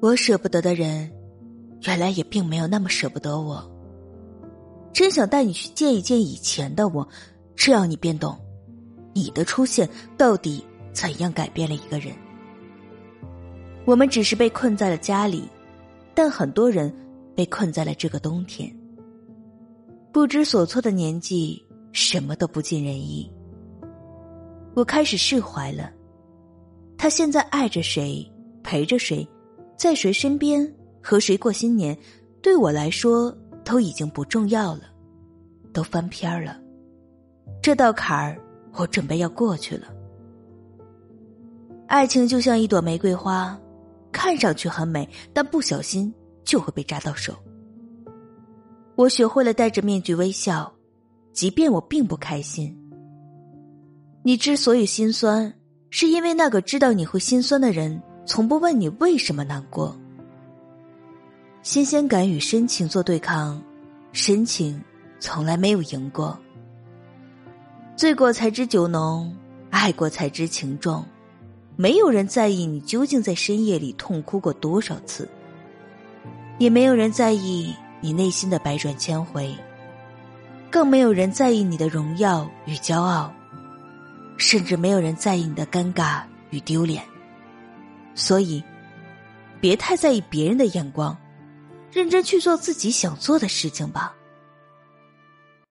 我舍不得的人，原来也并没有那么舍不得我。真想带你去见一见以前的我，这样你便懂，你的出现到底怎样改变了一个人。我们只是被困在了家里，但很多人被困在了这个冬天。不知所措的年纪，什么都不尽人意。我开始释怀了，他现在爱着谁，陪着谁。在谁身边和谁过新年，对我来说都已经不重要了，都翻篇儿了。这道坎儿，我准备要过去了。爱情就像一朵玫瑰花，看上去很美，但不小心就会被扎到手。我学会了戴着面具微笑，即便我并不开心。你之所以心酸，是因为那个知道你会心酸的人。从不问你为什么难过。新鲜感与深情做对抗，深情从来没有赢过。醉过才知酒浓，爱过才知情重。没有人在意你究竟在深夜里痛哭过多少次，也没有人在意你内心的百转千回，更没有人在意你的荣耀与骄傲，甚至没有人在意你的尴尬与丢脸。所以，别太在意别人的眼光，认真去做自己想做的事情吧。